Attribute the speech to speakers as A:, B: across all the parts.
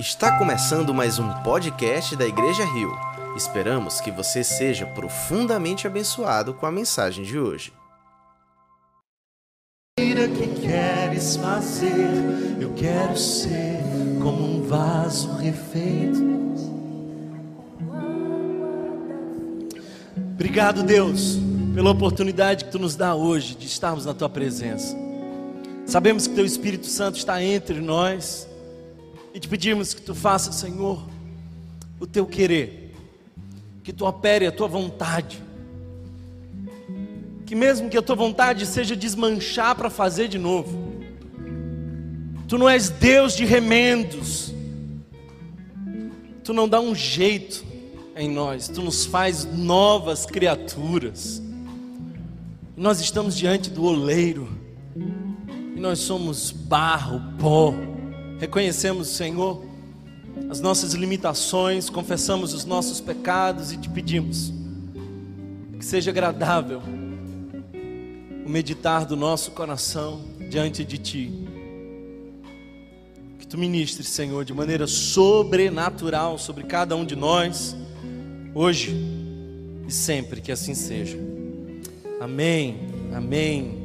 A: Está começando mais um podcast da Igreja Rio. Esperamos que você seja profundamente abençoado com a mensagem de hoje.
B: que queres fazer, eu quero ser como um vaso refeito. Obrigado, Deus, pela oportunidade que tu nos dá hoje de estarmos na tua presença. Sabemos que teu Espírito Santo está entre nós e te pedimos que tu faça, Senhor, o teu querer, que tu opere a tua vontade que mesmo que a tua vontade seja desmanchar para fazer de novo, tu não és Deus de remendos, tu não dá um jeito em nós, tu nos faz novas criaturas. Nós estamos diante do oleiro, e nós somos barro, pó. Reconhecemos, Senhor, as nossas limitações, confessamos os nossos pecados e te pedimos que seja agradável o meditar do nosso coração diante de Ti. Que Tu ministres, Senhor, de maneira sobrenatural sobre cada um de nós, hoje e sempre, que assim seja. Amém, amém.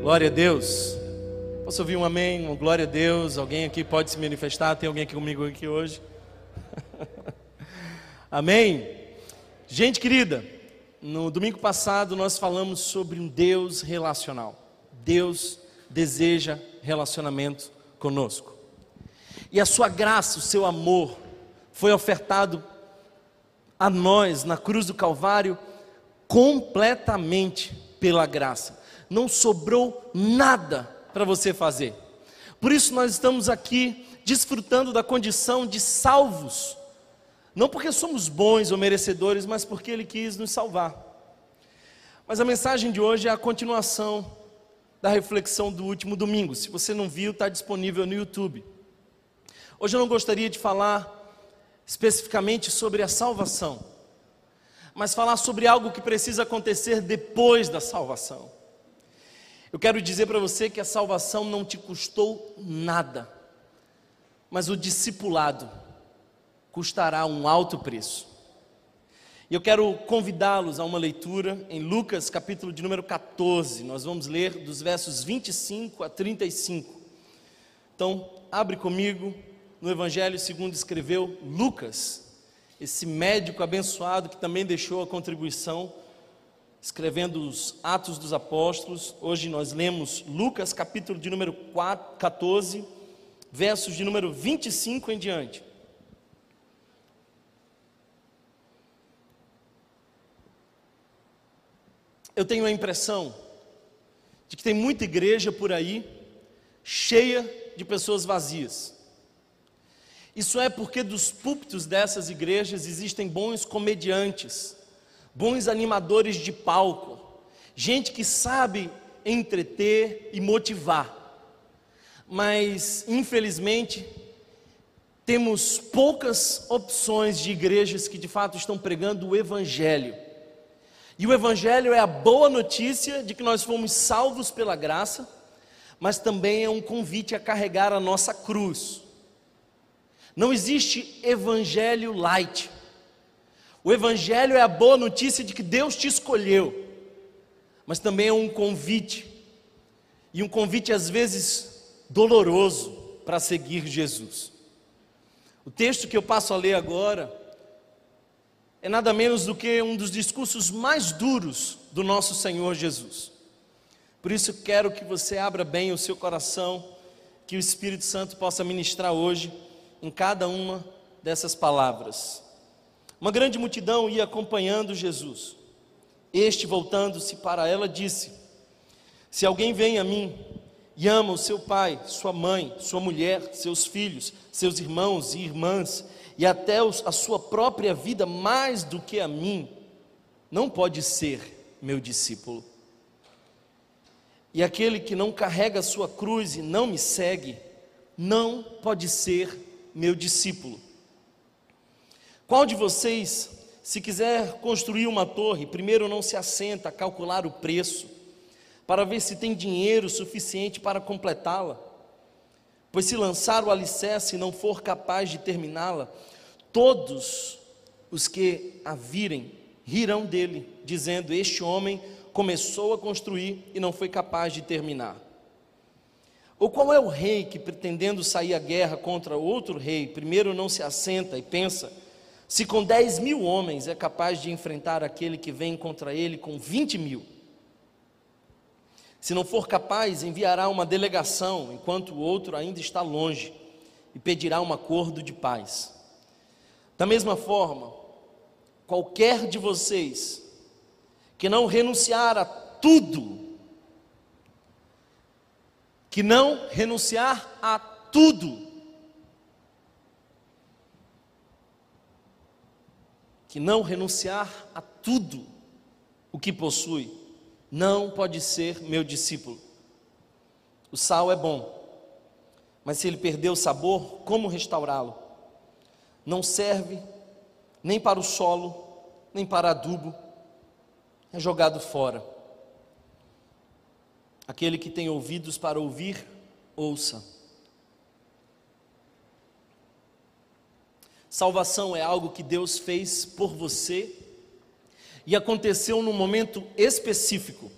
B: Glória a Deus. Posso ouvir um amém, uma glória a Deus? Alguém aqui pode se manifestar? Tem alguém aqui comigo aqui hoje? amém. Gente querida, no domingo passado nós falamos sobre um Deus relacional. Deus deseja relacionamento conosco. E a sua graça, o seu amor, foi ofertado a nós na cruz do Calvário completamente pela graça. Não sobrou nada para você fazer. Por isso nós estamos aqui desfrutando da condição de salvos não porque somos bons ou merecedores, mas porque Ele quis nos salvar. Mas a mensagem de hoje é a continuação da reflexão do último domingo. Se você não viu, está disponível no YouTube. Hoje eu não gostaria de falar especificamente sobre a salvação, mas falar sobre algo que precisa acontecer depois da salvação. Eu quero dizer para você que a salvação não te custou nada, mas o discipulado custará um alto preço. E eu quero convidá-los a uma leitura em Lucas, capítulo de número 14. Nós vamos ler dos versos 25 a 35. Então, abre comigo no Evangelho segundo escreveu Lucas, esse médico abençoado que também deixou a contribuição escrevendo os Atos dos Apóstolos. Hoje nós lemos Lucas, capítulo de número 4, 14, versos de número 25 em diante. eu tenho a impressão de que tem muita igreja por aí cheia de pessoas vazias. Isso é porque dos púlpitos dessas igrejas existem bons comediantes, bons animadores de palco, gente que sabe entreter e motivar. Mas, infelizmente, temos poucas opções de igrejas que de fato estão pregando o Evangelho. E o Evangelho é a boa notícia de que nós fomos salvos pela graça, mas também é um convite a carregar a nossa cruz. Não existe Evangelho light. O Evangelho é a boa notícia de que Deus te escolheu, mas também é um convite, e um convite às vezes doloroso para seguir Jesus. O texto que eu passo a ler agora, é nada menos do que um dos discursos mais duros do nosso Senhor Jesus. Por isso quero que você abra bem o seu coração, que o Espírito Santo possa ministrar hoje em cada uma dessas palavras. Uma grande multidão ia acompanhando Jesus. Este, voltando-se para ela, disse: Se alguém vem a mim e ama o seu pai, sua mãe, sua mulher, seus filhos, seus irmãos e irmãs, e até a sua própria vida mais do que a mim, não pode ser meu discípulo. E aquele que não carrega a sua cruz e não me segue, não pode ser meu discípulo. Qual de vocês, se quiser construir uma torre, primeiro não se assenta a calcular o preço, para ver se tem dinheiro suficiente para completá-la? Pois se lançar o alicerce e não for capaz de terminá-la, todos os que a virem rirão dele, dizendo: Este homem começou a construir e não foi capaz de terminar. Ou qual é o rei que, pretendendo sair à guerra contra outro rei, primeiro não se assenta e pensa, se com 10 mil homens é capaz de enfrentar aquele que vem contra ele com 20 mil? Se não for capaz, enviará uma delegação, enquanto o outro ainda está longe, e pedirá um acordo de paz. Da mesma forma, qualquer de vocês que não renunciar a tudo, que não renunciar a tudo, que não renunciar a tudo o que possui, não pode ser meu discípulo. O sal é bom, mas se ele perder o sabor, como restaurá-lo? Não serve nem para o solo, nem para adubo, é jogado fora. Aquele que tem ouvidos para ouvir, ouça. Salvação é algo que Deus fez por você e aconteceu num momento específico.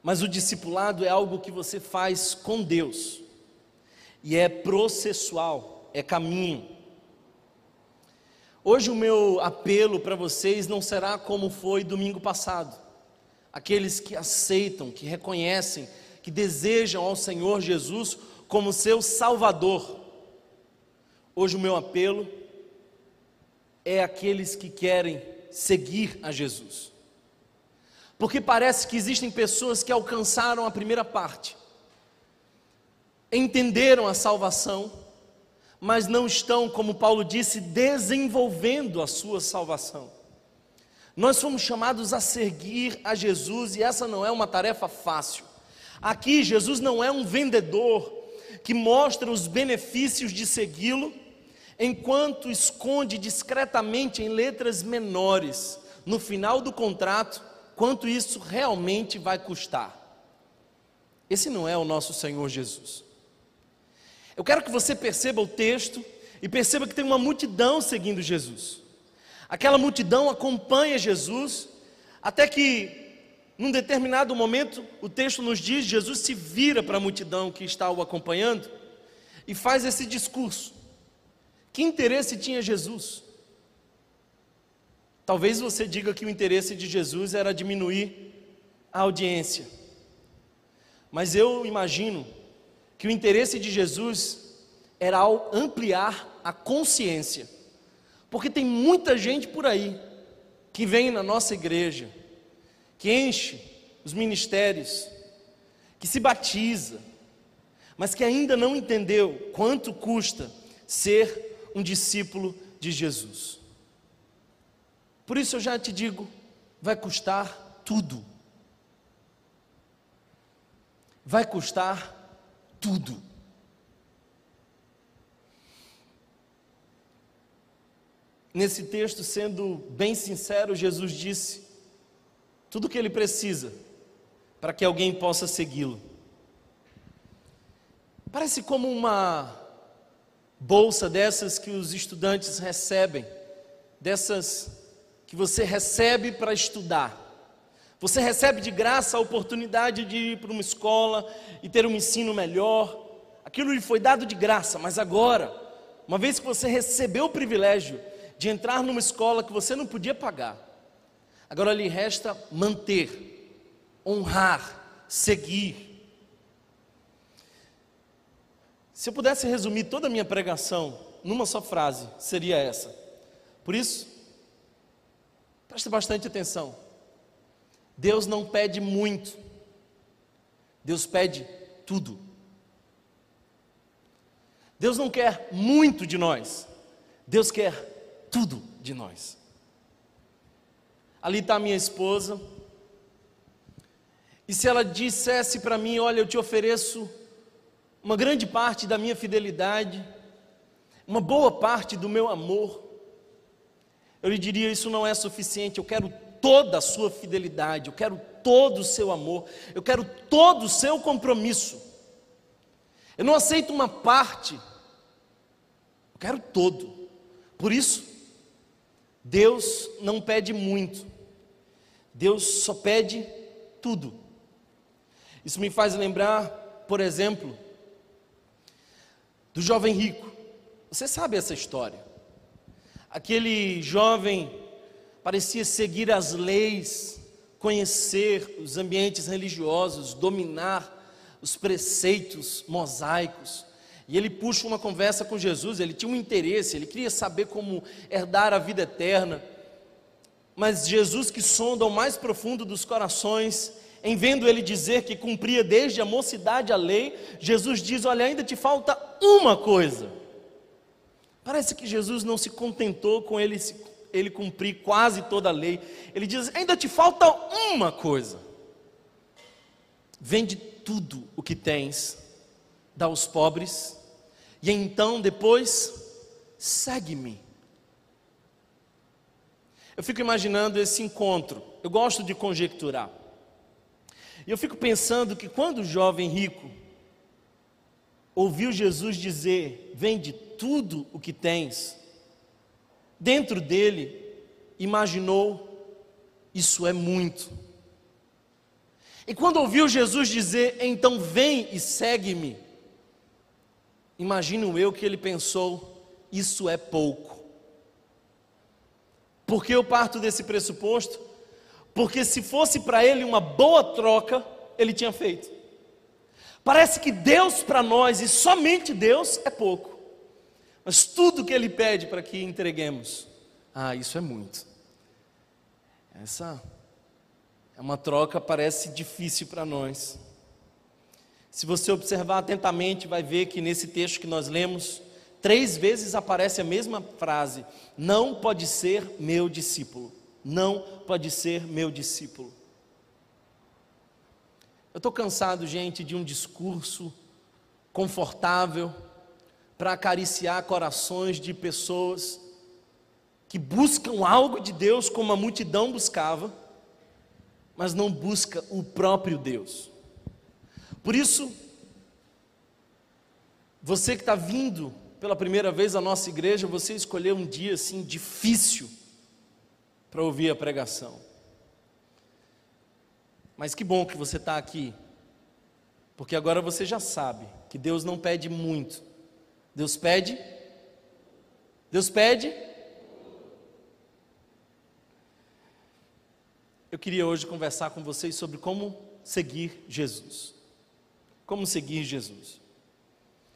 B: Mas o discipulado é algo que você faz com Deus, e é processual, é caminho. Hoje o meu apelo para vocês não será como foi domingo passado. Aqueles que aceitam, que reconhecem, que desejam ao Senhor Jesus como seu Salvador. Hoje o meu apelo é aqueles que querem seguir a Jesus. Porque parece que existem pessoas que alcançaram a primeira parte, entenderam a salvação, mas não estão, como Paulo disse, desenvolvendo a sua salvação. Nós fomos chamados a seguir a Jesus e essa não é uma tarefa fácil. Aqui, Jesus não é um vendedor que mostra os benefícios de segui-lo, enquanto esconde discretamente em letras menores, no final do contrato, quanto isso realmente vai custar. Esse não é o nosso Senhor Jesus. Eu quero que você perceba o texto e perceba que tem uma multidão seguindo Jesus. Aquela multidão acompanha Jesus, até que, num determinado momento, o texto nos diz: Jesus se vira para a multidão que está o acompanhando e faz esse discurso. Que interesse tinha Jesus? Talvez você diga que o interesse de Jesus era diminuir a audiência. Mas eu imagino que o interesse de Jesus era ampliar a consciência. Porque tem muita gente por aí que vem na nossa igreja, que enche os ministérios, que se batiza, mas que ainda não entendeu quanto custa ser um discípulo de Jesus. Por isso eu já te digo, vai custar tudo. Vai custar tudo. Nesse texto, sendo bem sincero, Jesus disse tudo o que ele precisa para que alguém possa segui-lo. Parece como uma bolsa dessas que os estudantes recebem, dessas que você recebe para estudar. Você recebe de graça a oportunidade de ir para uma escola e ter um ensino melhor. Aquilo lhe foi dado de graça, mas agora, uma vez que você recebeu o privilégio de entrar numa escola que você não podia pagar, agora lhe resta manter, honrar, seguir. Se eu pudesse resumir toda a minha pregação numa só frase, seria essa. Por isso, Preste bastante atenção. Deus não pede muito, Deus pede tudo. Deus não quer muito de nós, Deus quer tudo de nós. Ali está minha esposa, e se ela dissesse para mim: Olha, eu te ofereço uma grande parte da minha fidelidade, uma boa parte do meu amor, eu lhe diria: isso não é suficiente, eu quero toda a sua fidelidade, eu quero todo o seu amor, eu quero todo o seu compromisso. Eu não aceito uma parte, eu quero todo. Por isso, Deus não pede muito, Deus só pede tudo. Isso me faz lembrar, por exemplo, do jovem rico. Você sabe essa história? Aquele jovem parecia seguir as leis, conhecer os ambientes religiosos, dominar os preceitos mosaicos. E ele puxa uma conversa com Jesus, ele tinha um interesse, ele queria saber como herdar a vida eterna. Mas Jesus, que sonda o mais profundo dos corações, em vendo ele dizer que cumpria desde a mocidade a lei, Jesus diz: Olha, ainda te falta uma coisa. Parece que Jesus não se contentou com ele, ele cumprir quase toda a lei. Ele diz: Ainda te falta uma coisa. Vende tudo o que tens, dá aos pobres, e então depois segue-me. Eu fico imaginando esse encontro, eu gosto de conjecturar. E eu fico pensando que quando o jovem rico ouviu Jesus dizer: Vende tudo o que tens, dentro dele imaginou: Isso é muito. E quando ouviu Jesus dizer: Então vem e segue-me, imagino eu que ele pensou: Isso é pouco. Por que eu parto desse pressuposto? Porque se fosse para ele uma boa troca, ele tinha feito. Parece que Deus para nós, e somente Deus, é pouco. Mas tudo que Ele pede para que entreguemos, ah, isso é muito. Essa é uma troca, parece difícil para nós. Se você observar atentamente, vai ver que nesse texto que nós lemos, três vezes aparece a mesma frase: Não pode ser meu discípulo não pode ser meu discípulo. Eu estou cansado, gente, de um discurso confortável para acariciar corações de pessoas que buscam algo de Deus como a multidão buscava, mas não busca o próprio Deus. Por isso, você que está vindo pela primeira vez à nossa igreja, você escolheu um dia assim difícil para ouvir a pregação. Mas que bom que você está aqui, porque agora você já sabe que Deus não pede muito. Deus pede? Deus pede? Eu queria hoje conversar com vocês sobre como seguir Jesus. Como seguir Jesus.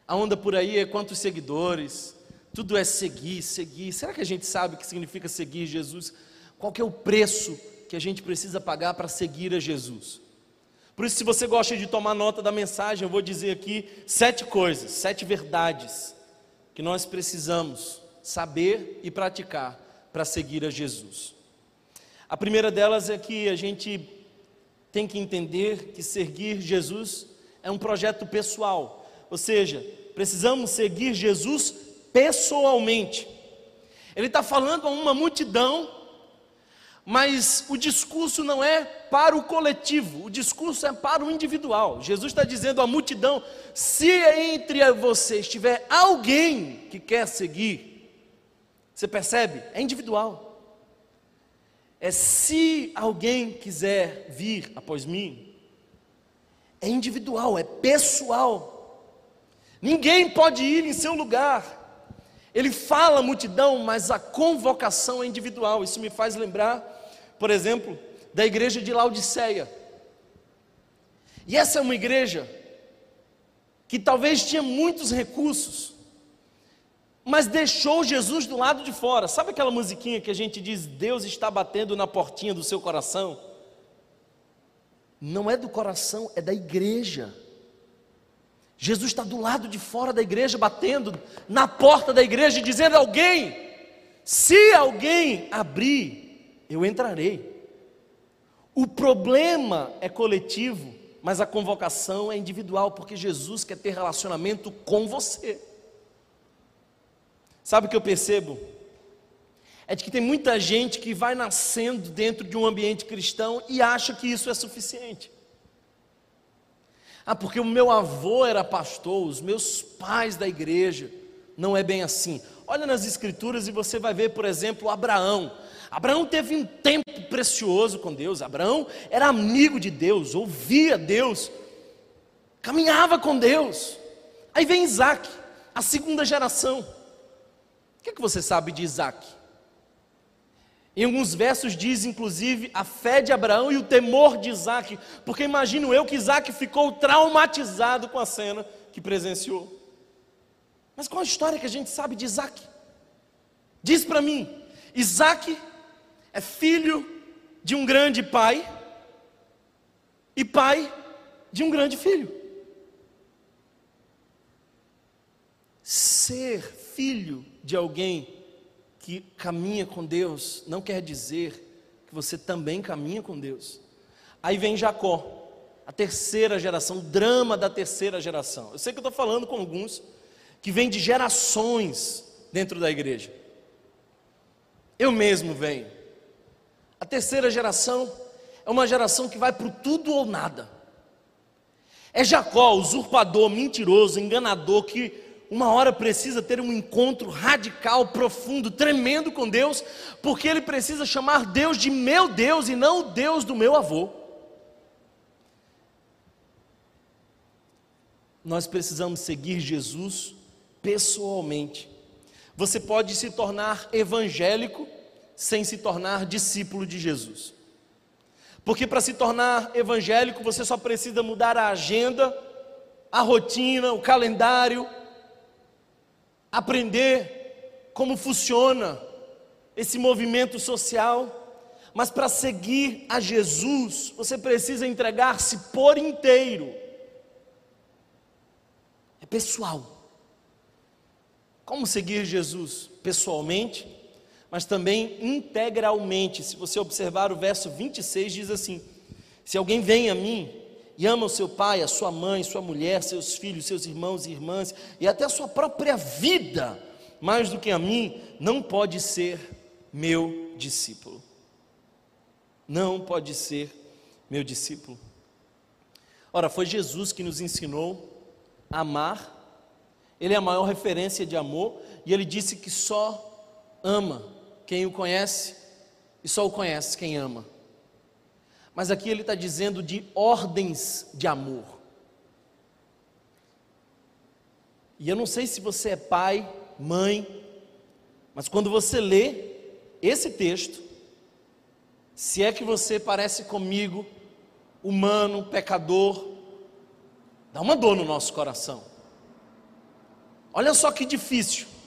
B: A onda por aí é quantos seguidores, tudo é seguir, seguir. Será que a gente sabe o que significa seguir Jesus? Qual que é o preço que a gente precisa pagar para seguir a Jesus? Por isso, se você gosta de tomar nota da mensagem, eu vou dizer aqui sete coisas, sete verdades que nós precisamos saber e praticar para seguir a Jesus. A primeira delas é que a gente tem que entender que seguir Jesus é um projeto pessoal, ou seja, precisamos seguir Jesus pessoalmente. Ele está falando a uma multidão mas o discurso não é para o coletivo, o discurso é para o individual. Jesus está dizendo à multidão: se entre vocês tiver alguém que quer seguir, você percebe? É individual. É se alguém quiser vir após mim, é individual, é pessoal. Ninguém pode ir em seu lugar. Ele fala à multidão, mas a convocação é individual. Isso me faz lembrar por exemplo, da igreja de Laodiceia. E essa é uma igreja que talvez tinha muitos recursos, mas deixou Jesus do lado de fora. Sabe aquela musiquinha que a gente diz: Deus está batendo na portinha do seu coração? Não é do coração, é da igreja. Jesus está do lado de fora da igreja, batendo na porta da igreja, dizendo: Alguém, se alguém abrir, eu entrarei. O problema é coletivo, mas a convocação é individual, porque Jesus quer ter relacionamento com você. Sabe o que eu percebo? É de que tem muita gente que vai nascendo dentro de um ambiente cristão e acha que isso é suficiente. Ah, porque o meu avô era pastor, os meus pais da igreja. Não é bem assim. Olha nas escrituras e você vai ver, por exemplo, Abraão. Abraão teve um tempo precioso com Deus. Abraão era amigo de Deus, ouvia Deus, caminhava com Deus. Aí vem Isaac, a segunda geração. O que, é que você sabe de Isaac? Em alguns versos diz, inclusive, a fé de Abraão e o temor de Isaac, porque imagino eu que Isaac ficou traumatizado com a cena que presenciou. Mas qual a história que a gente sabe de Isaac? Diz para mim, Isaac é filho de um grande pai e pai de um grande filho. Ser filho de alguém que caminha com Deus não quer dizer que você também caminha com Deus. Aí vem Jacó, a terceira geração, o drama da terceira geração. Eu sei que eu estou falando com alguns que vêm de gerações dentro da igreja. Eu mesmo venho. A terceira geração é uma geração que vai para o tudo ou nada. É Jacó, usurpador, mentiroso, enganador, que uma hora precisa ter um encontro radical, profundo, tremendo com Deus, porque ele precisa chamar Deus de meu Deus e não o Deus do meu avô. Nós precisamos seguir Jesus pessoalmente. Você pode se tornar evangélico sem se tornar discípulo de Jesus. Porque para se tornar evangélico, você só precisa mudar a agenda, a rotina, o calendário, aprender como funciona esse movimento social, mas para seguir a Jesus, você precisa entregar-se por inteiro. É pessoal. Como seguir Jesus? Pessoalmente, mas também integralmente. Se você observar o verso 26, diz assim: Se alguém vem a mim e ama o seu pai, a sua mãe, sua mulher, seus filhos, seus irmãos e irmãs, e até a sua própria vida, mais do que a mim, não pode ser meu discípulo. Não pode ser meu discípulo. Ora, foi Jesus que nos ensinou a amar, Ele é a maior referência de amor, e Ele disse que só ama quem o conhece, e só o conhece quem ama. Mas aqui ele está dizendo de ordens de amor. E eu não sei se você é pai, mãe, mas quando você lê esse texto, se é que você parece comigo, humano, pecador, dá uma dor no nosso coração. Olha só que difícil.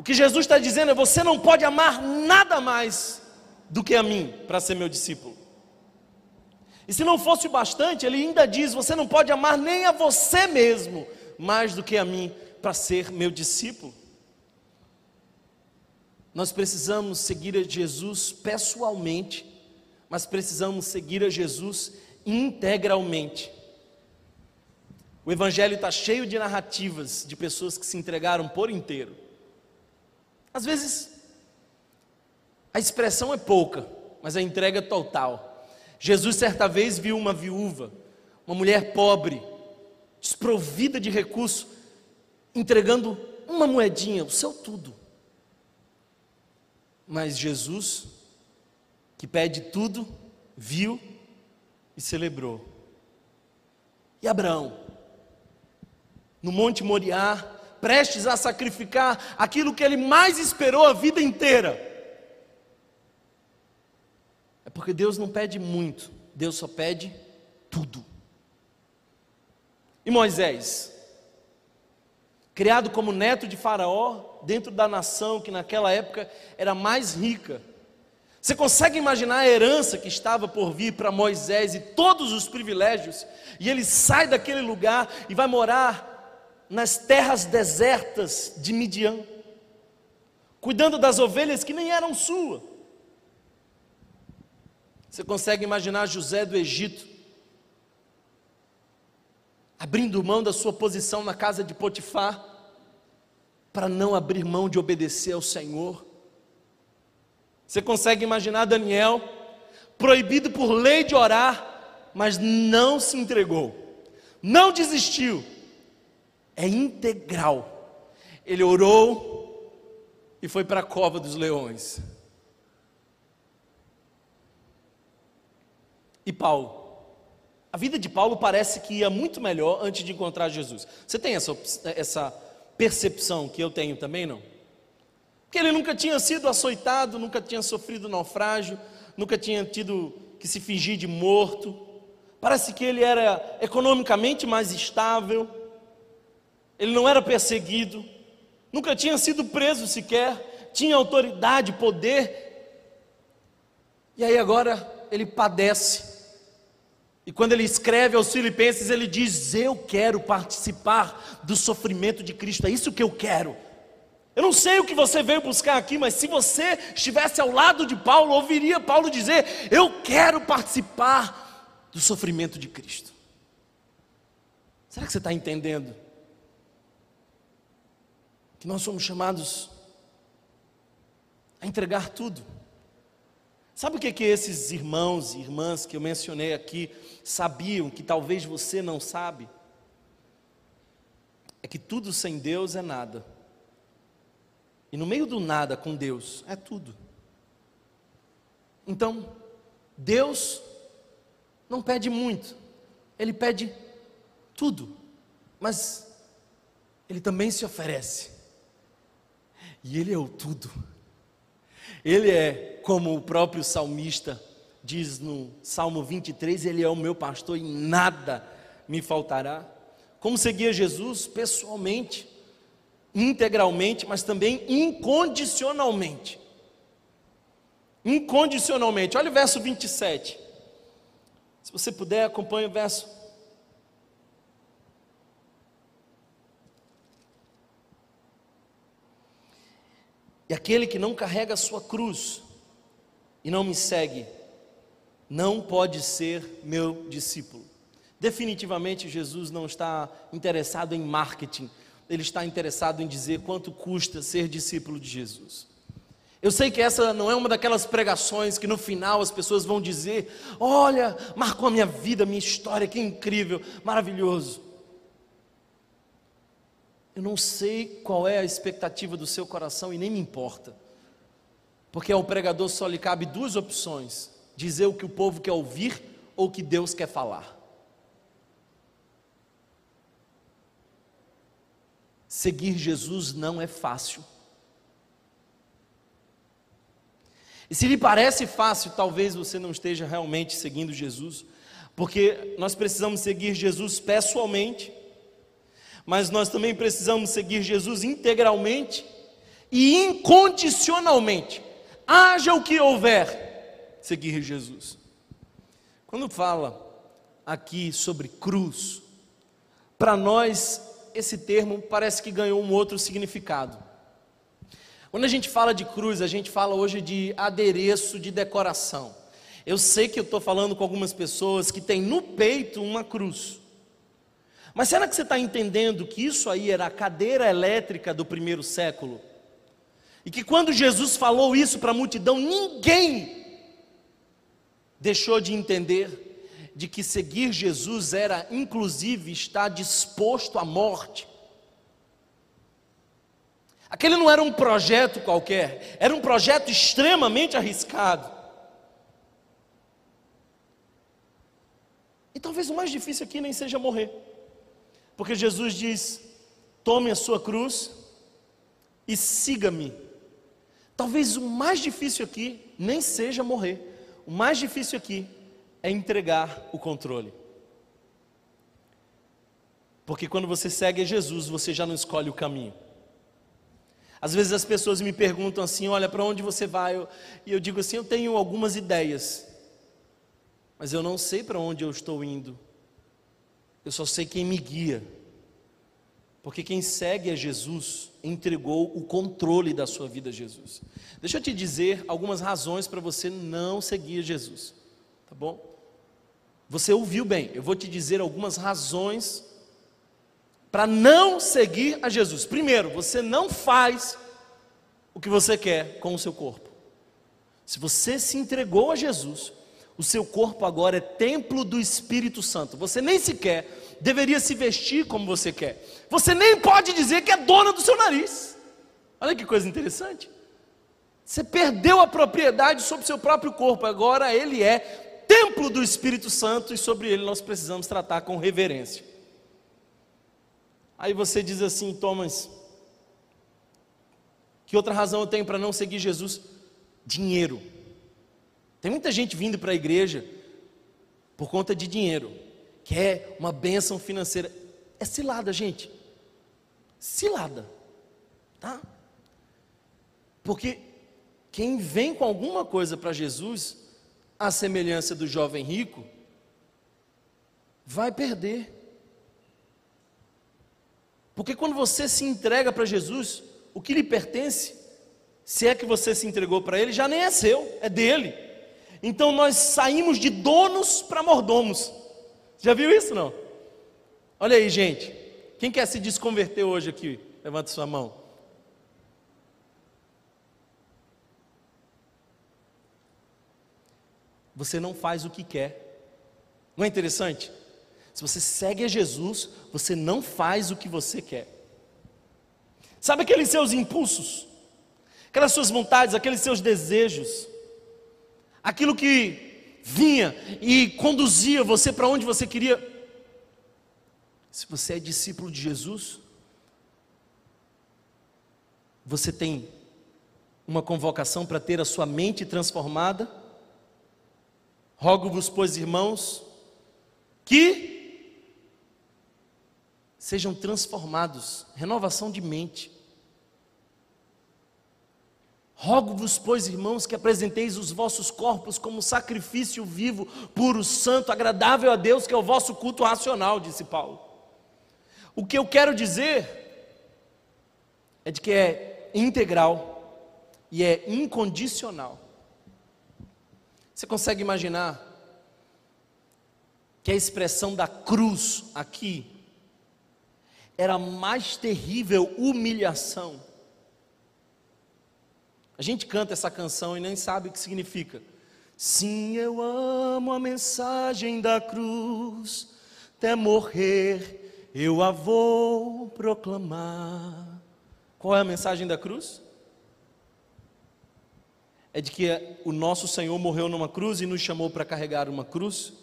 B: O que Jesus está dizendo é: você não pode amar nada mais do que a mim para ser meu discípulo. E se não fosse bastante, ele ainda diz: Você não pode amar nem a você mesmo mais do que a mim para ser meu discípulo. Nós precisamos seguir a Jesus pessoalmente, mas precisamos seguir a Jesus integralmente. O Evangelho está cheio de narrativas de pessoas que se entregaram por inteiro. Às vezes, a expressão é pouca, mas a entrega é total. Jesus certa vez viu uma viúva, uma mulher pobre, desprovida de recurso, entregando uma moedinha, o seu tudo. Mas Jesus, que pede tudo, viu e celebrou. E Abraão, no Monte Moriá, prestes a sacrificar aquilo que ele mais esperou a vida inteira é porque Deus não pede muito, Deus só pede tudo. E Moisés, criado como neto de Faraó, dentro da nação que naquela época era mais rica, você consegue imaginar a herança que estava por vir para Moisés e todos os privilégios, e ele sai daquele lugar e vai morar nas terras desertas de Midian, cuidando das ovelhas que nem eram suas. Você consegue imaginar José do Egito abrindo mão da sua posição na casa de Potifar para não abrir mão de obedecer ao Senhor? Você consegue imaginar Daniel proibido por lei de orar, mas não se entregou. não desistiu, é integral. Ele orou e foi para a cova dos leões. E Paulo? A vida de Paulo parece que ia muito melhor antes de encontrar Jesus. Você tem essa, essa percepção que eu tenho também, não? Que ele nunca tinha sido açoitado, nunca tinha sofrido naufrágio, nunca tinha tido que se fingir de morto. Parece que ele era economicamente mais estável, ele não era perseguido, nunca tinha sido preso sequer, tinha autoridade, poder. E aí agora ele padece. E quando ele escreve aos Filipenses, ele diz: Eu quero participar do sofrimento de Cristo, é isso que eu quero. Eu não sei o que você veio buscar aqui, mas se você estivesse ao lado de Paulo, ouviria Paulo dizer: Eu quero participar do sofrimento de Cristo. Será que você está entendendo? Que nós somos chamados a entregar tudo. Sabe o que, que esses irmãos e irmãs que eu mencionei aqui sabiam que talvez você não sabe? É que tudo sem Deus é nada. E no meio do nada com Deus é tudo. Então, Deus não pede muito, Ele pede tudo, mas Ele também se oferece. E Ele é o tudo. Ele é, como o próprio salmista diz no Salmo 23, Ele é o meu pastor e nada me faltará. Como seguia Jesus pessoalmente, integralmente, mas também incondicionalmente. Incondicionalmente. Olha o verso 27. Se você puder, acompanhe o verso. E aquele que não carrega a sua cruz e não me segue, não pode ser meu discípulo. Definitivamente Jesus não está interessado em marketing, ele está interessado em dizer quanto custa ser discípulo de Jesus. Eu sei que essa não é uma daquelas pregações que no final as pessoas vão dizer: Olha, marcou a minha vida, minha história, que incrível, maravilhoso. Eu não sei qual é a expectativa do seu coração e nem me importa, porque ao pregador só lhe cabe duas opções: dizer o que o povo quer ouvir ou o que Deus quer falar. Seguir Jesus não é fácil. E se lhe parece fácil, talvez você não esteja realmente seguindo Jesus, porque nós precisamos seguir Jesus pessoalmente, mas nós também precisamos seguir Jesus integralmente e incondicionalmente. Haja o que houver, seguir Jesus. Quando fala aqui sobre cruz, para nós esse termo parece que ganhou um outro significado. Quando a gente fala de cruz, a gente fala hoje de adereço de decoração. Eu sei que eu estou falando com algumas pessoas que têm no peito uma cruz. Mas será que você está entendendo que isso aí era a cadeira elétrica do primeiro século? E que quando Jesus falou isso para a multidão, ninguém deixou de entender de que seguir Jesus era, inclusive, estar disposto à morte. Aquele não era um projeto qualquer, era um projeto extremamente arriscado. E talvez o mais difícil aqui nem seja morrer, porque Jesus diz: tome a sua cruz e siga-me. Talvez o mais difícil aqui nem seja morrer, o mais difícil aqui é entregar o controle. Porque quando você segue a Jesus, você já não escolhe o caminho. Às vezes as pessoas me perguntam assim: olha, para onde você vai? e eu digo assim: eu tenho algumas ideias, mas eu não sei para onde eu estou indo. Eu só sei quem me guia. Porque quem segue a Jesus entregou o controle da sua vida a Jesus. Deixa eu te dizer algumas razões para você não seguir Jesus, tá bom? Você ouviu bem, eu vou te dizer algumas razões para não seguir a Jesus. Primeiro, você não faz o que você quer com o seu corpo. Se você se entregou a Jesus, o seu corpo agora é templo do Espírito Santo. Você nem sequer deveria se vestir como você quer. Você nem pode dizer que é dona do seu nariz. Olha que coisa interessante. Você perdeu a propriedade sobre o seu próprio corpo, agora ele é templo do Espírito Santo e sobre ele nós precisamos tratar com reverência. Aí você diz assim, Thomas, que outra razão eu tenho para não seguir Jesus? Dinheiro. Tem muita gente vindo para a igreja por conta de dinheiro, quer uma bênção financeira. É cilada, gente. Cilada. Tá? Porque quem vem com alguma coisa para Jesus, à semelhança do jovem rico, vai perder. Porque quando você se entrega para Jesus, o que lhe pertence, se é que você se entregou para Ele, já nem é seu, é dele. Então nós saímos de donos para mordomos. Já viu isso não? Olha aí, gente. Quem quer se desconverter hoje aqui? Levanta sua mão. Você não faz o que quer. Não é interessante? Se você segue a Jesus, você não faz o que você quer. Sabe aqueles seus impulsos? Aquelas suas vontades, aqueles seus desejos? Aquilo que vinha e conduzia você para onde você queria. Se você é discípulo de Jesus, você tem uma convocação para ter a sua mente transformada. Rogo-vos, pois, irmãos, que sejam transformados, renovação de mente. Rogo-vos, pois, irmãos, que apresenteis os vossos corpos como sacrifício vivo, puro, santo, agradável a Deus, que é o vosso culto racional, disse Paulo. O que eu quero dizer é de que é integral e é incondicional. Você consegue imaginar que a expressão da cruz aqui era a mais terrível humilhação a gente canta essa canção e nem sabe o que significa. Sim, eu amo a mensagem da cruz, até morrer eu a vou proclamar. Qual é a mensagem da cruz? É de que o nosso Senhor morreu numa cruz e nos chamou para carregar uma cruz.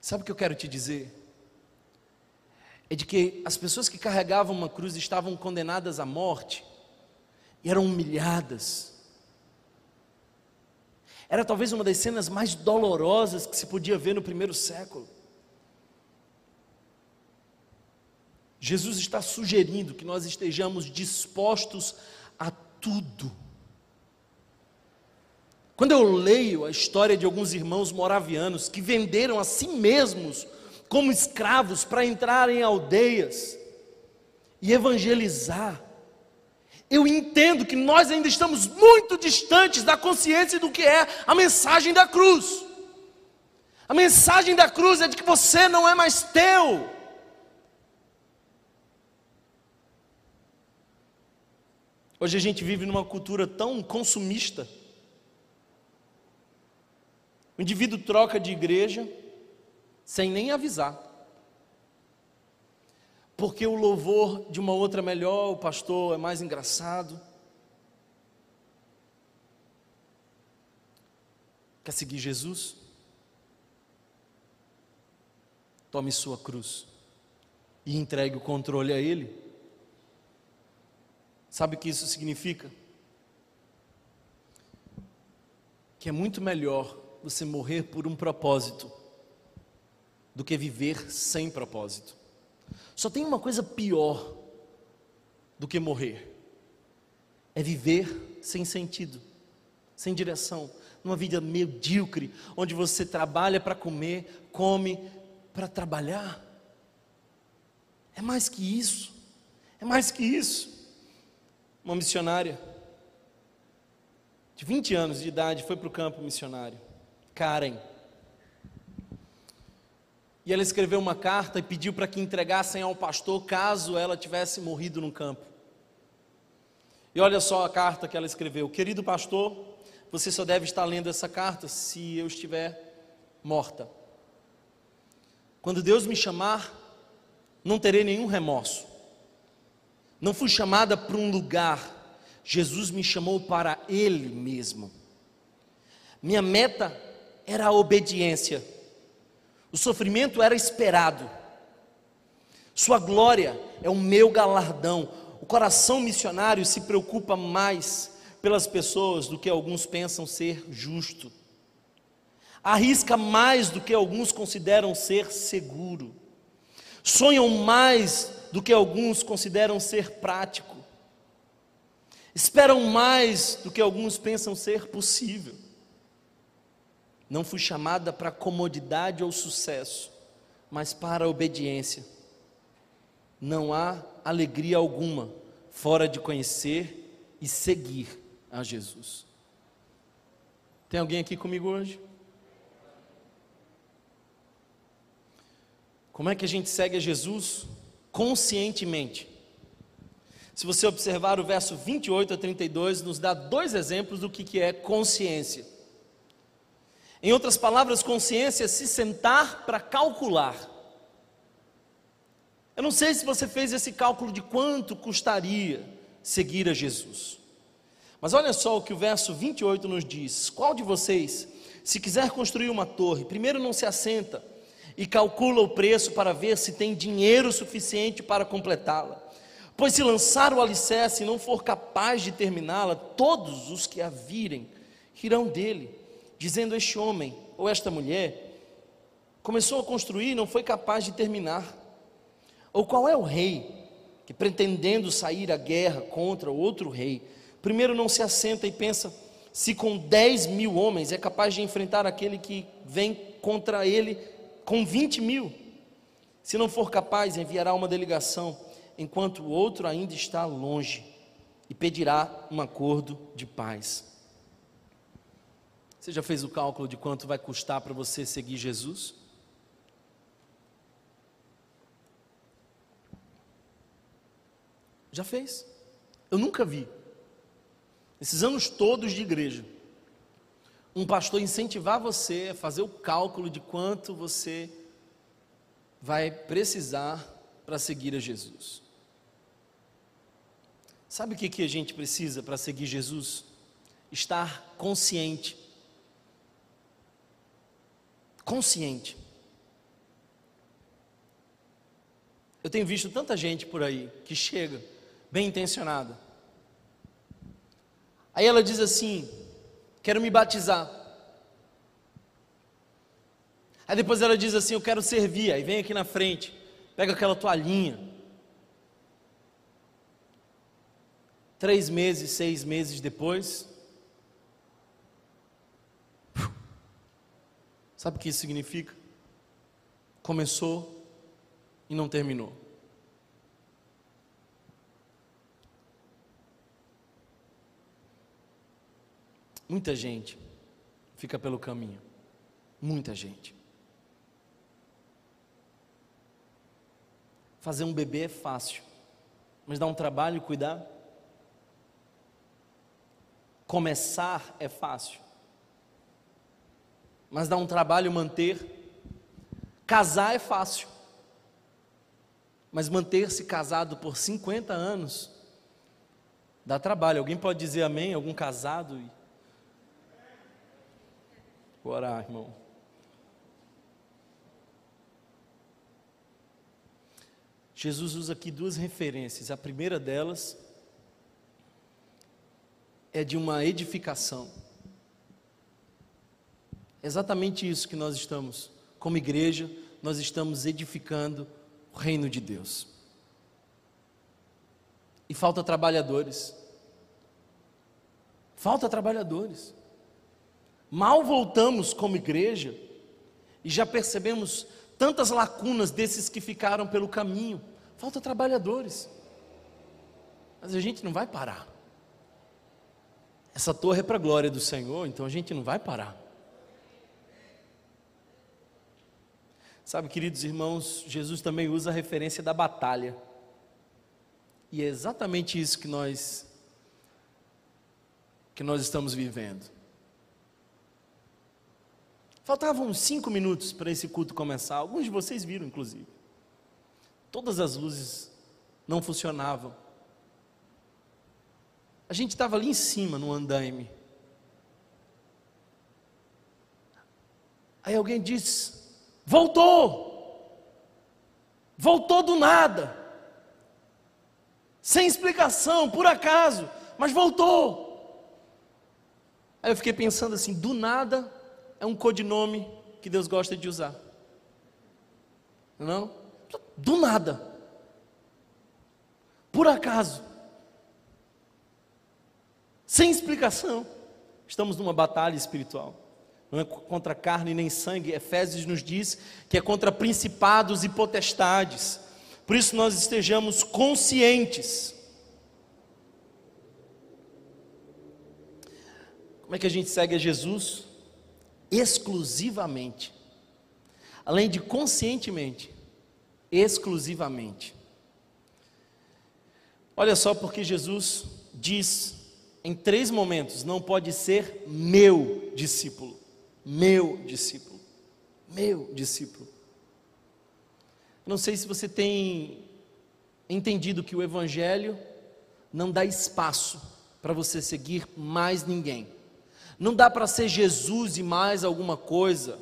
B: Sabe o que eu quero te dizer? É de que as pessoas que carregavam uma cruz estavam condenadas à morte e eram humilhadas. Era talvez uma das cenas mais dolorosas que se podia ver no primeiro século. Jesus está sugerindo que nós estejamos dispostos a tudo. Quando eu leio a história de alguns irmãos moravianos que venderam a si mesmos como escravos para entrar em aldeias e evangelizar. Eu entendo que nós ainda estamos muito distantes da consciência do que é a mensagem da cruz. A mensagem da cruz é de que você não é mais teu. Hoje a gente vive numa cultura tão consumista. O indivíduo troca de igreja, sem nem avisar. Porque o louvor de uma outra é melhor, o pastor é mais engraçado. Quer seguir Jesus? Tome sua cruz e entregue o controle a Ele. Sabe o que isso significa? Que é muito melhor você morrer por um propósito do que viver sem propósito. Só tem uma coisa pior do que morrer: é viver sem sentido, sem direção, numa vida medíocre, onde você trabalha para comer, come para trabalhar. É mais que isso, é mais que isso. Uma missionária de 20 anos de idade foi para o campo missionário, Karen. E ela escreveu uma carta e pediu para que entregassem ao pastor caso ela tivesse morrido no campo. E olha só a carta que ela escreveu: Querido pastor, você só deve estar lendo essa carta se eu estiver morta. Quando Deus me chamar, não terei nenhum remorso. Não fui chamada para um lugar, Jesus me chamou para Ele mesmo. Minha meta era a obediência, o sofrimento era esperado, Sua glória é o meu galardão. O coração missionário se preocupa mais pelas pessoas do que alguns pensam ser justo, arrisca mais do que alguns consideram ser seguro, sonham mais do que alguns consideram ser prático, esperam mais do que alguns pensam ser possível. Não fui chamada para comodidade ou sucesso, mas para obediência. Não há alegria alguma fora de conhecer e seguir a Jesus. Tem alguém aqui comigo hoje? Como é que a gente segue a Jesus? Conscientemente. Se você observar o verso 28 a 32, nos dá dois exemplos do que é consciência. Em outras palavras, consciência é se sentar para calcular. Eu não sei se você fez esse cálculo de quanto custaria seguir a Jesus. Mas olha só o que o verso 28 nos diz: Qual de vocês, se quiser construir uma torre, primeiro não se assenta e calcula o preço para ver se tem dinheiro suficiente para completá-la? Pois se lançar o alicerce e não for capaz de terminá-la, todos os que a virem rirão dele dizendo: Este homem ou esta mulher começou a construir e não foi capaz de terminar. Ou qual é o rei que, pretendendo sair à guerra contra outro rei, primeiro não se assenta e pensa se com 10 mil homens é capaz de enfrentar aquele que vem contra ele com 20 mil? Se não for capaz, enviará uma delegação, enquanto o outro ainda está longe, e pedirá um acordo de paz. Você já fez o cálculo de quanto vai custar para você seguir Jesus? Já fez? Eu nunca vi. Esses anos todos de igreja, um pastor incentivar você a fazer o cálculo de quanto você vai precisar para seguir a Jesus. Sabe o que, que a gente precisa para seguir Jesus? Estar consciente consciente. Eu tenho visto tanta gente por aí que chega bem intencionada. Aí ela diz assim: Quero me batizar. Aí depois ela diz assim: Eu quero servir. Aí vem aqui na frente, pega aquela toalhinha. Três meses, seis meses depois, Sabe o que isso significa? Começou e não terminou. Muita gente fica pelo caminho. Muita gente. Fazer um bebê é fácil, mas dá um trabalho cuidar. Começar é fácil, mas dá um trabalho manter. Casar é fácil, mas manter-se casado por 50 anos dá trabalho. Alguém pode dizer amém? Algum casado? Vou orar, irmão. Jesus usa aqui duas referências. A primeira delas é de uma edificação exatamente isso que nós estamos, como igreja, nós estamos edificando o reino de Deus. E falta trabalhadores. Falta trabalhadores. Mal voltamos como igreja e já percebemos tantas lacunas desses que ficaram pelo caminho. Falta trabalhadores. Mas a gente não vai parar. Essa torre é para a glória do Senhor, então a gente não vai parar. Sabe, queridos irmãos, Jesus também usa a referência da batalha. E é exatamente isso que nós que nós estamos vivendo. Faltavam cinco minutos para esse culto começar. Alguns de vocês viram, inclusive. Todas as luzes não funcionavam. A gente estava ali em cima, no andaime. Aí alguém disse: Voltou! Voltou do nada, sem explicação, por acaso, mas voltou. Aí eu fiquei pensando assim: do nada é um codinome que Deus gosta de usar. Não? Do nada. Por acaso. Sem explicação. Estamos numa batalha espiritual não é contra carne nem sangue. Efésios nos diz que é contra principados e potestades. Por isso nós estejamos conscientes. Como é que a gente segue a Jesus? Exclusivamente. Além de conscientemente, exclusivamente. Olha só porque Jesus diz em três momentos: não pode ser meu discípulo meu discípulo. Meu discípulo. Não sei se você tem entendido que o Evangelho não dá espaço para você seguir mais ninguém. Não dá para ser Jesus e mais alguma coisa.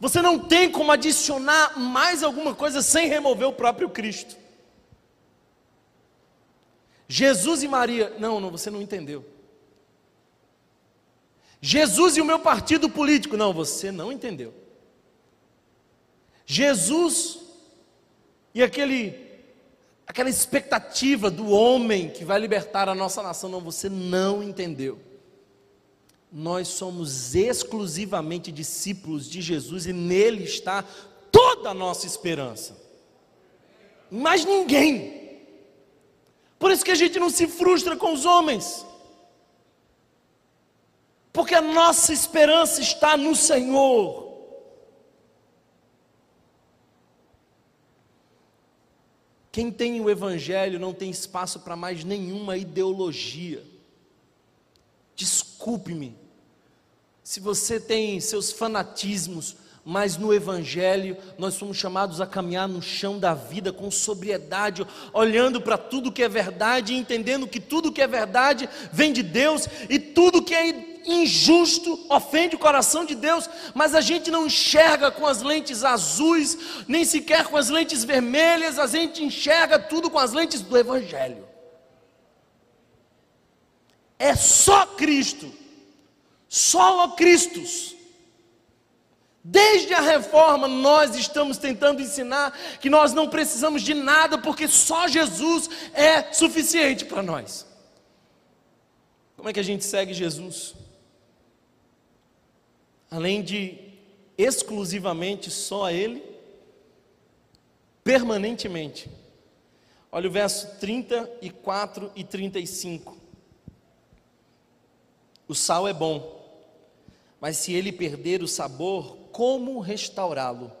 B: Você não tem como adicionar mais alguma coisa sem remover o próprio Cristo. Jesus e Maria, não, não, você não entendeu. Jesus e o meu partido político. Não, você não entendeu. Jesus e aquele aquela expectativa do homem que vai libertar a nossa nação. Não, você não entendeu. Nós somos exclusivamente discípulos de Jesus e nele está toda a nossa esperança. Mais ninguém. Por isso que a gente não se frustra com os homens porque a nossa esperança está no Senhor. Quem tem o Evangelho não tem espaço para mais nenhuma ideologia. Desculpe-me, se você tem seus fanatismos, mas no Evangelho nós somos chamados a caminhar no chão da vida com sobriedade, olhando para tudo que é verdade, entendendo que tudo que é verdade vem de Deus e tudo que é injusto, ofende o coração de Deus, mas a gente não enxerga com as lentes azuis, nem sequer com as lentes vermelhas, a gente enxerga tudo com as lentes do Evangelho. É só Cristo, só Cristos. Desde a reforma, nós estamos tentando ensinar que nós não precisamos de nada, porque só Jesus é suficiente para nós. Como é que a gente segue Jesus? Além de exclusivamente só a Ele, permanentemente. Olha o verso 34 e 35. O sal é bom, mas se ele perder o sabor, como restaurá-lo?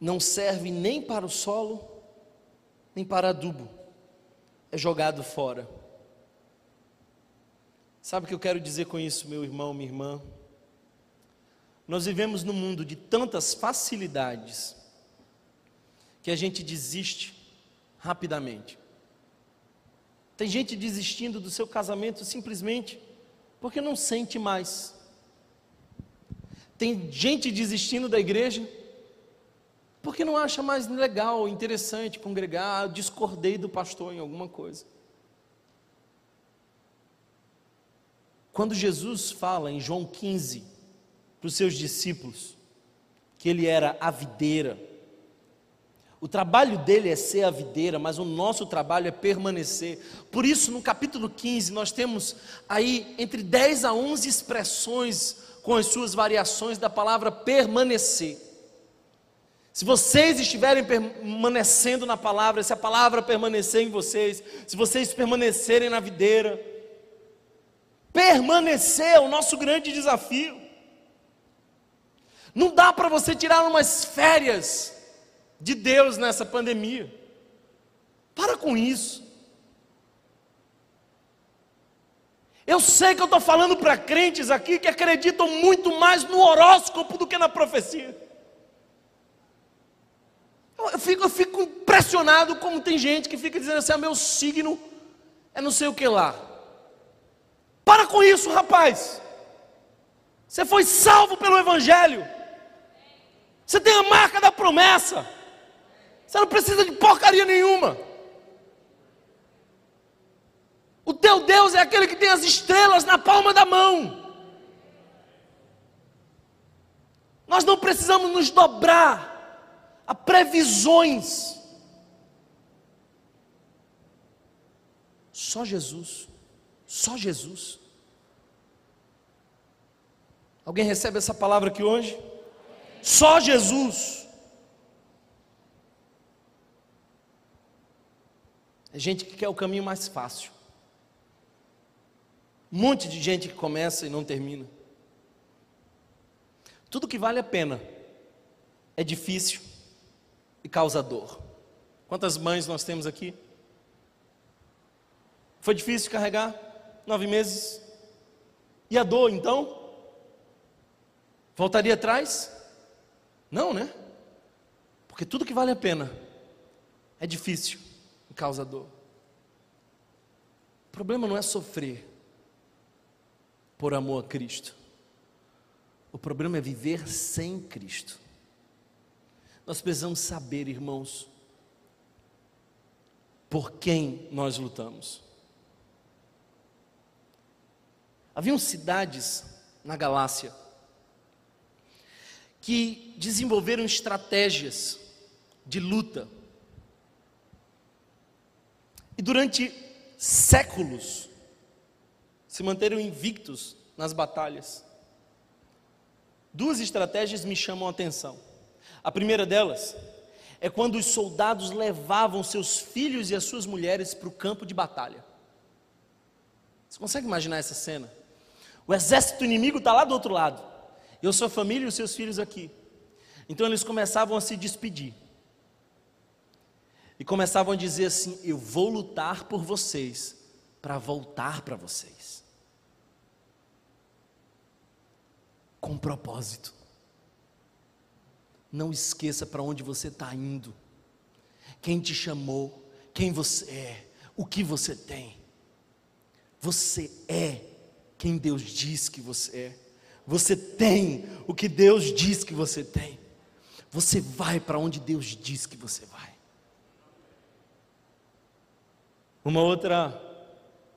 B: Não serve nem para o solo, nem para adubo, é jogado fora. Sabe o que eu quero dizer com isso, meu irmão, minha irmã? Nós vivemos num mundo de tantas facilidades que a gente desiste rapidamente. Tem gente desistindo do seu casamento simplesmente porque não sente mais. Tem gente desistindo da igreja porque não acha mais legal, interessante congregar. Ah, discordei do pastor em alguma coisa. Quando Jesus fala em João 15 para os seus discípulos que ele era a videira, o trabalho dele é ser a videira, mas o nosso trabalho é permanecer. Por isso, no capítulo 15, nós temos aí entre 10 a 11 expressões com as suas variações da palavra permanecer. Se vocês estiverem permanecendo na palavra, se a palavra permanecer em vocês, se vocês permanecerem na videira, Permanecer é o nosso grande desafio. Não dá para você tirar umas férias de Deus nessa pandemia. Para com isso. Eu sei que eu estou falando para crentes aqui que acreditam muito mais no horóscopo do que na profecia. Eu fico, eu fico impressionado como tem gente que fica dizendo assim: ah, meu signo é não sei o que lá. Para com isso, rapaz. Você foi salvo pelo Evangelho. Você tem a marca da promessa. Você não precisa de porcaria nenhuma. O teu Deus é aquele que tem as estrelas na palma da mão. Nós não precisamos nos dobrar a previsões. Só Jesus. Só Jesus. Alguém recebe essa palavra aqui hoje? Só Jesus. É gente que quer o caminho mais fácil. Um monte de gente que começa e não termina. Tudo que vale a pena é difícil e causa dor. Quantas mães nós temos aqui? Foi difícil carregar? Nove meses? E a dor então? Voltaria atrás? Não, né? Porque tudo que vale a pena é difícil e causa dor. O problema não é sofrer por amor a Cristo. O problema é viver sem Cristo. Nós precisamos saber, irmãos, por quem nós lutamos. Haviam cidades na Galácia que desenvolveram estratégias de luta. E durante séculos se manteram invictos nas batalhas. Duas estratégias me chamam a atenção. A primeira delas é quando os soldados levavam seus filhos e as suas mulheres para o campo de batalha. Você consegue imaginar essa cena? O exército inimigo está lá do outro lado, e a sua família e os seus filhos aqui. Então eles começavam a se despedir. E começavam a dizer assim: Eu vou lutar por vocês, para voltar para vocês. com propósito. Não esqueça para onde você está indo, quem te chamou, quem você é, o que você tem. Você é quem Deus diz que você é. Você tem o que Deus diz que você tem. Você vai para onde Deus diz que você vai. Uma outra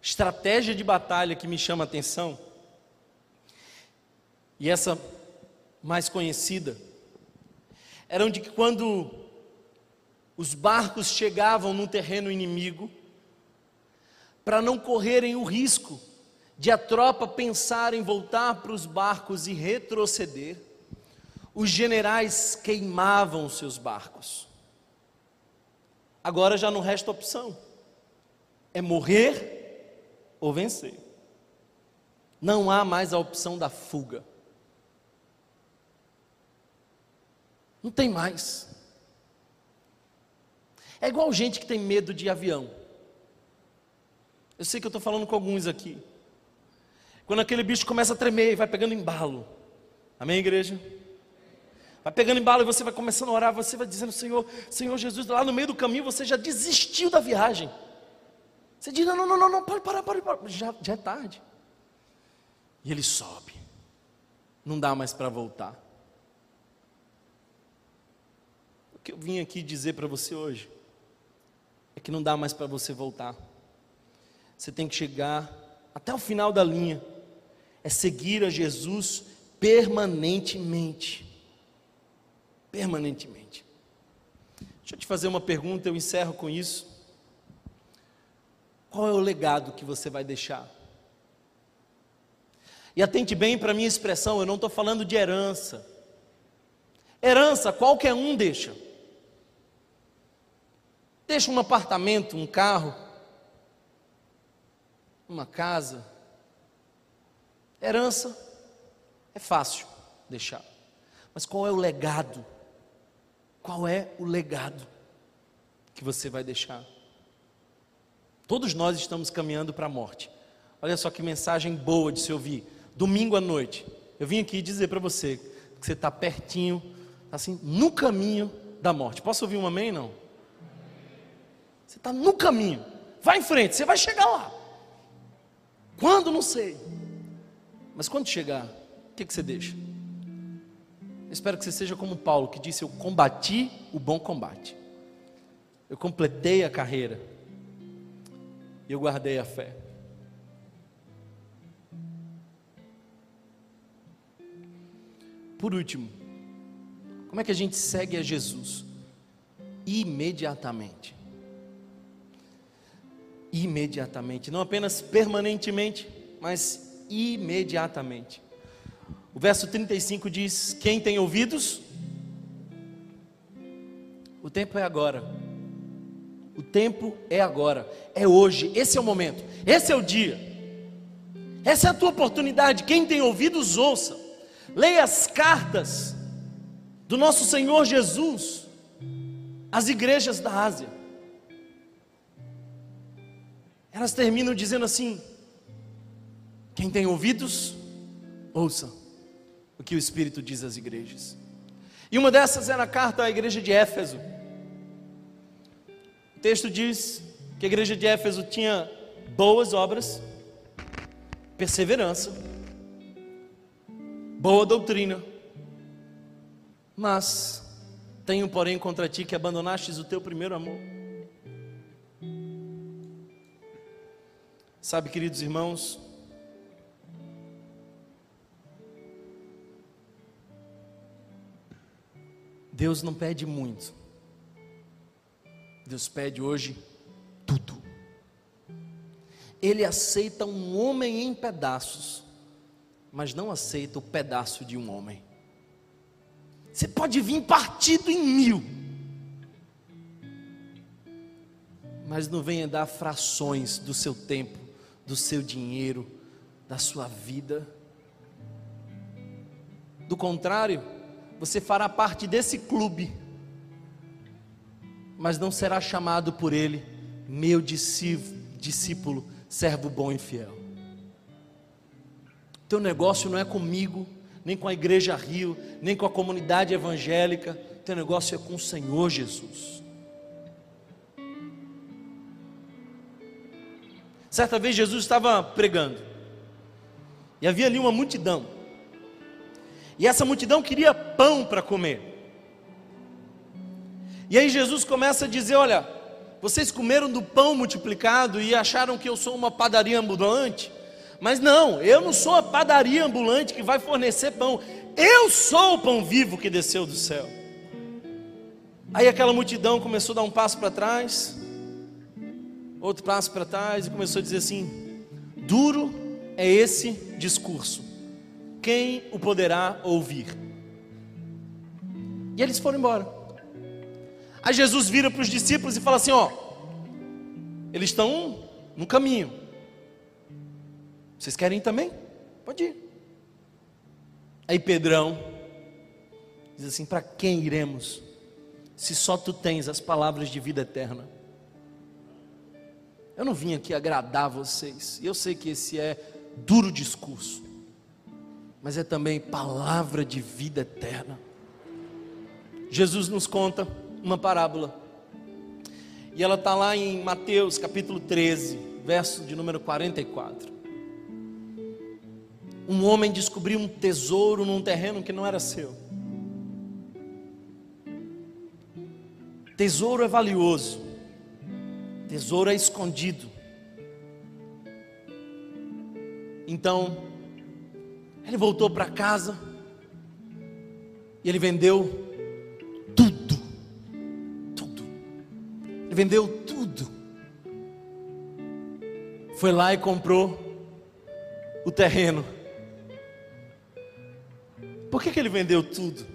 B: estratégia de batalha que me chama a atenção e essa mais conhecida, eram de que quando os barcos chegavam num terreno inimigo, para não correrem o risco de a tropa pensar em voltar para os barcos e retroceder, os generais queimavam seus barcos. Agora já não resta opção: é morrer ou vencer. Não há mais a opção da fuga. Não tem mais. É igual gente que tem medo de avião. Eu sei que eu estou falando com alguns aqui. Quando aquele bicho começa a tremer e vai pegando embalo. Amém, igreja? Vai pegando embalo e você vai começando a orar, você vai dizendo, Senhor, Senhor Jesus, lá no meio do caminho você já desistiu da viagem. Você diz, não, não, não, não, não para, para, para. Já, já é tarde. E ele sobe. Não dá mais para voltar. que eu vim aqui dizer para você hoje é que não dá mais para você voltar. Você tem que chegar até o final da linha. É seguir a Jesus permanentemente. Permanentemente. Deixa eu te fazer uma pergunta, eu encerro com isso. Qual é o legado que você vai deixar? E atente bem para a minha expressão, eu não estou falando de herança. Herança qualquer um deixa. Deixa um apartamento, um carro, uma casa. Herança é fácil deixar. Mas qual é o legado? Qual é o legado que você vai deixar? Todos nós estamos caminhando para a morte. Olha só que mensagem boa de se ouvir. Domingo à noite. Eu vim aqui dizer para você que você está pertinho, assim, no caminho da morte. Posso ouvir um amém? Não? Você está no caminho. Vai em frente, você vai chegar lá. Quando? Não sei. Mas quando chegar, o que, que você deixa? Eu espero que você seja como Paulo, que disse: Eu combati o bom combate. Eu completei a carreira. Eu guardei a fé. Por último, como é que a gente segue a Jesus? Imediatamente. Imediatamente, não apenas permanentemente, mas imediatamente. O verso 35 diz: Quem tem ouvidos, o tempo é agora. O tempo é agora, é hoje, esse é o momento, esse é o dia, essa é a tua oportunidade. Quem tem ouvidos, ouça. Leia as cartas do nosso Senhor Jesus às igrejas da Ásia. Elas terminam dizendo assim: quem tem ouvidos, ouça o que o Espírito diz às igrejas. E uma dessas é na carta à igreja de Éfeso. O texto diz que a igreja de Éfeso tinha boas obras, perseverança, boa doutrina, mas tenho, porém, contra ti que abandonastes o teu primeiro amor. Sabe, queridos irmãos, Deus não pede muito. Deus pede hoje tudo. Ele aceita um homem em pedaços, mas não aceita o pedaço de um homem. Você pode vir partido em mil, mas não venha dar frações do seu tempo, do seu dinheiro, da sua vida. Do contrário, você fará parte desse clube, mas não será chamado por ele, meu discípulo, servo bom e fiel. Teu negócio não é comigo, nem com a igreja Rio, nem com a comunidade evangélica, teu negócio é com o Senhor Jesus. Certa vez Jesus estava pregando, e havia ali uma multidão. E essa multidão queria pão para comer. E aí Jesus começa a dizer: Olha, vocês comeram do pão multiplicado e acharam que eu sou uma padaria ambulante. Mas não, eu não sou a padaria ambulante que vai fornecer pão. Eu sou o pão vivo que desceu do céu. Aí aquela multidão começou a dar um passo para trás, outro passo para trás e começou a dizer assim: duro é esse discurso quem o poderá ouvir? E eles foram embora. Aí Jesus vira para os discípulos e fala assim: Ó, eles estão no caminho. Vocês querem ir também? Pode ir. Aí Pedrão diz assim: Para quem iremos? Se só tu tens as palavras de vida eterna. Eu não vim aqui agradar vocês. Eu sei que esse é duro discurso mas é também palavra de vida eterna. Jesus nos conta uma parábola, e ela está lá em Mateus capítulo 13, verso de número 44. Um homem descobriu um tesouro num terreno que não era seu. Tesouro é valioso, tesouro é escondido. Então, ele voltou para casa e ele vendeu tudo. Tudo. Ele vendeu tudo. Foi lá e comprou o terreno. Por que, que ele vendeu tudo?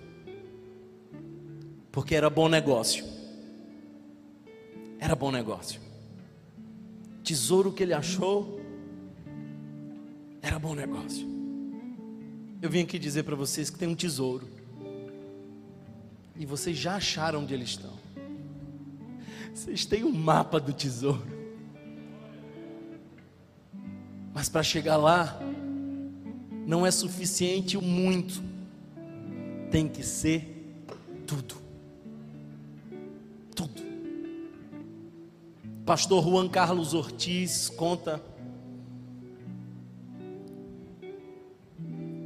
B: Porque era bom negócio. Era bom negócio. Tesouro que ele achou era bom negócio. Eu vim aqui dizer para vocês que tem um tesouro. E vocês já acharam onde eles estão. Vocês têm um mapa do tesouro. Mas para chegar lá, não é suficiente o muito, tem que ser tudo. Tudo. Pastor Juan Carlos Ortiz conta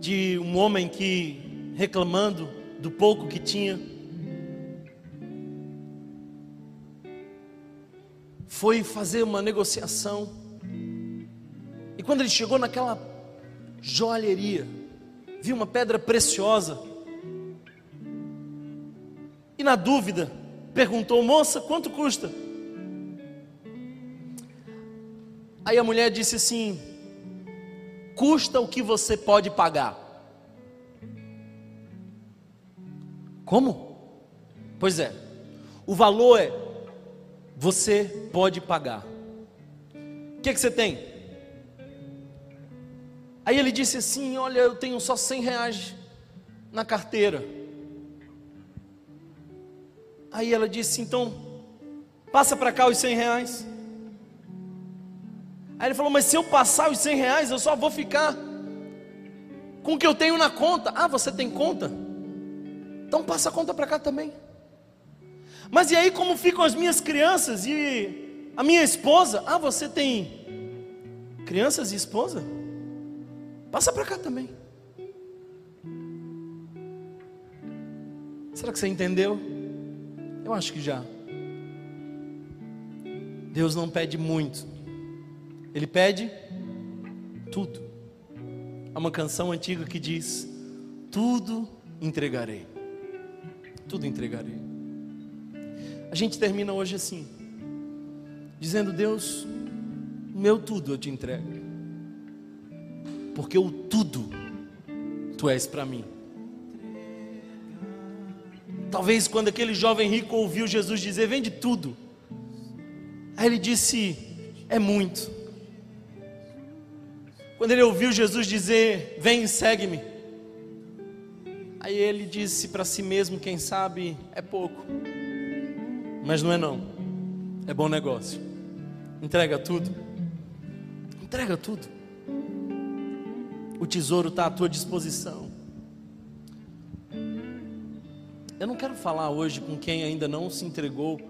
B: de um homem que, reclamando do pouco que tinha, foi fazer uma negociação. E quando ele chegou naquela joalheria, viu uma pedra preciosa. E na dúvida, perguntou: Moça, quanto custa? Aí a mulher disse assim: Custa o que você pode pagar. Como? Pois é, o valor é você pode pagar. O que, que você tem? Aí ele disse assim: Olha, eu tenho só 100 reais na carteira. Aí ela disse: Então, passa para cá os 100 reais. Aí ele falou: Mas se eu passar os 100 reais, eu só vou ficar com o que eu tenho na conta. Ah, você tem conta? Então passa a conta para cá também. Mas e aí como ficam as minhas crianças e a minha esposa? Ah, você tem crianças e esposa? Passa para cá também. Será que você entendeu? Eu acho que já. Deus não pede muito, Ele pede tudo. Há uma canção antiga que diz: Tudo entregarei, tudo entregarei. A gente termina hoje assim, dizendo: Deus, meu tudo eu te entrego, porque o tudo tu és para mim. Talvez quando aquele jovem rico ouviu Jesus dizer: Vende tudo, aí ele disse: É muito. Quando ele ouviu Jesus dizer: Vem e segue-me, aí ele disse para si mesmo: Quem sabe é pouco. Mas não é não. É bom negócio. Entrega tudo. Entrega tudo. O tesouro está à tua disposição. Eu não quero falar hoje com quem ainda não se entregou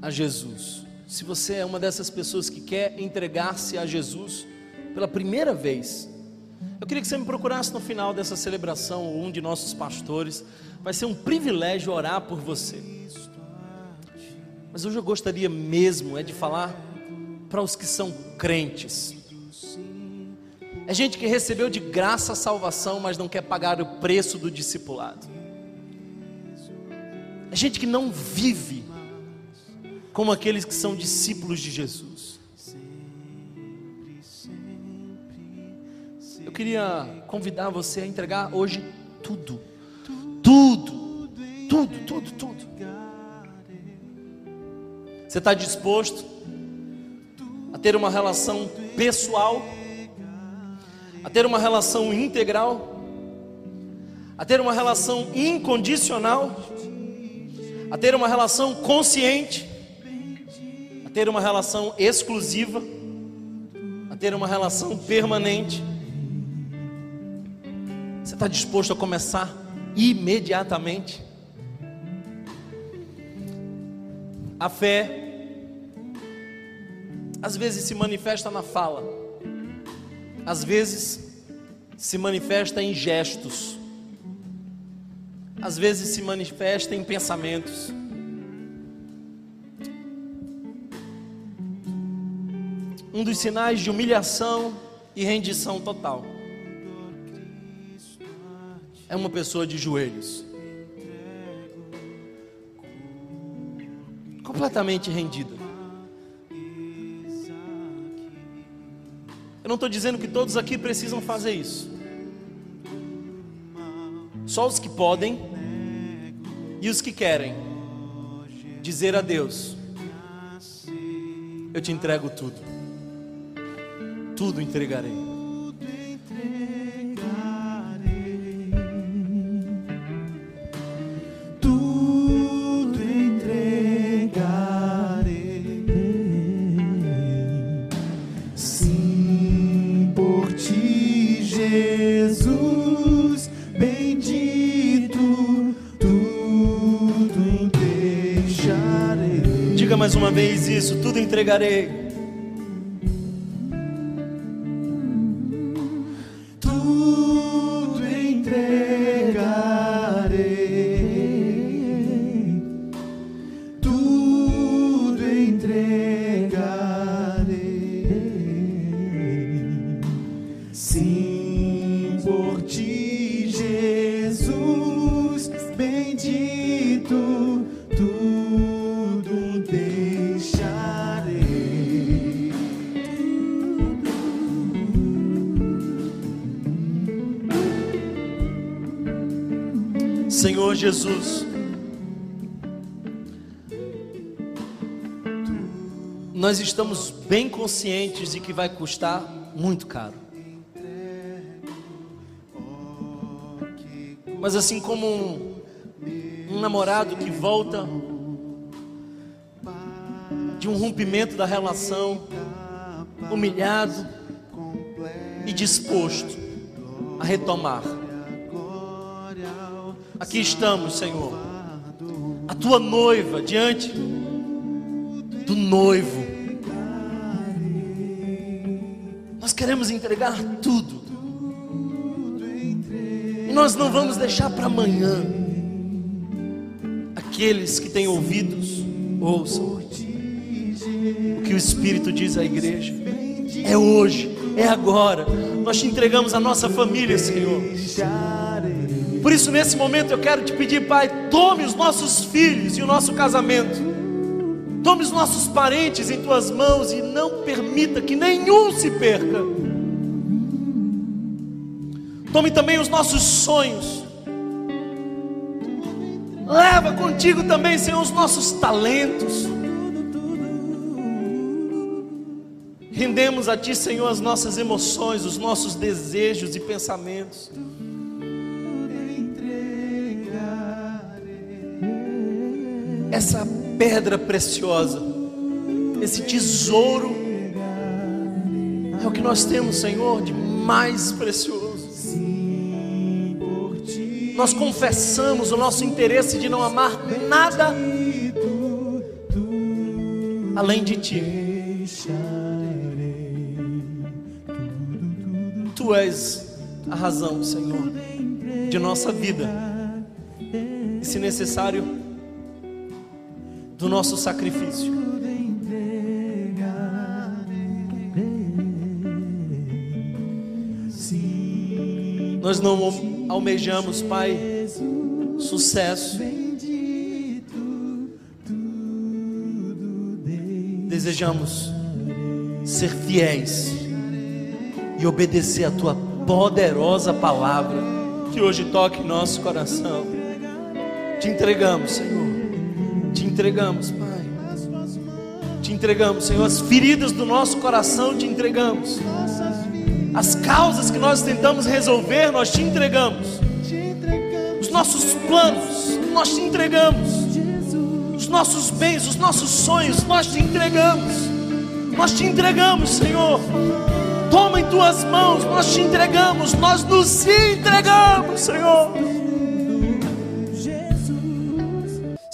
B: a Jesus. Se você é uma dessas pessoas que quer entregar-se a Jesus pela primeira vez, eu queria que você me procurasse no final dessa celebração, um de nossos pastores. Vai ser um privilégio orar por você. Mas hoje eu gostaria mesmo é de falar para os que são crentes. É gente que recebeu de graça a salvação, mas não quer pagar o preço do discipulado. É gente que não vive como aqueles que são discípulos de Jesus. Queria convidar você a entregar hoje tudo, tudo, tudo, tudo, tudo. Você está disposto a ter uma relação pessoal, a ter uma relação integral, a ter uma relação incondicional, a ter uma relação consciente, a ter uma relação exclusiva, a ter uma relação permanente. Está disposto a começar imediatamente? A fé às vezes se manifesta na fala, às vezes se manifesta em gestos, às vezes se manifesta em pensamentos. Um dos sinais de humilhação e rendição total é uma pessoa de joelhos, completamente rendida. Eu não estou dizendo que todos aqui precisam fazer isso. Só os que podem e os que querem dizer a Deus: Eu te entrego tudo, tudo entregarei. Entregarei.
C: Jesus,
B: nós estamos bem conscientes de que vai custar muito caro. Mas assim como um, um namorado que volta de um rompimento da relação, humilhado e disposto a retomar. Aqui estamos, Senhor, a tua noiva diante do noivo. Nós queremos entregar tudo. E nós não vamos deixar para amanhã. Aqueles que têm ouvidos, ouçam. O que o Espírito diz à igreja. É hoje, é agora. Nós te entregamos a nossa família, Senhor. Por isso, nesse momento, eu quero te pedir, Pai, tome os nossos filhos e o nosso casamento, tome os nossos parentes em tuas mãos e não permita que nenhum se perca. Tome também os nossos sonhos, leva contigo também, Senhor, os nossos talentos. Rendemos a Ti, Senhor, as nossas emoções, os nossos desejos e pensamentos. Essa pedra preciosa, esse tesouro, é o que nós temos, Senhor, de mais precioso. Nós confessamos o nosso interesse de não amar nada além de Ti. Tu és a razão, Senhor, de nossa vida. E se necessário, do nosso sacrifício. Nós não almejamos, Pai, sucesso. Desejamos ser fiéis e obedecer a Tua poderosa palavra que hoje toque nosso coração. Te entregamos, Senhor entregamos, Pai. Te entregamos, Senhor, as feridas do nosso coração te entregamos. As causas que nós tentamos resolver, nós te entregamos. Os nossos planos, nós te entregamos. Os nossos bens, os nossos sonhos, nós te entregamos. Nós te entregamos, Senhor. Toma em tuas mãos, nós te entregamos, nós nos entregamos, Senhor.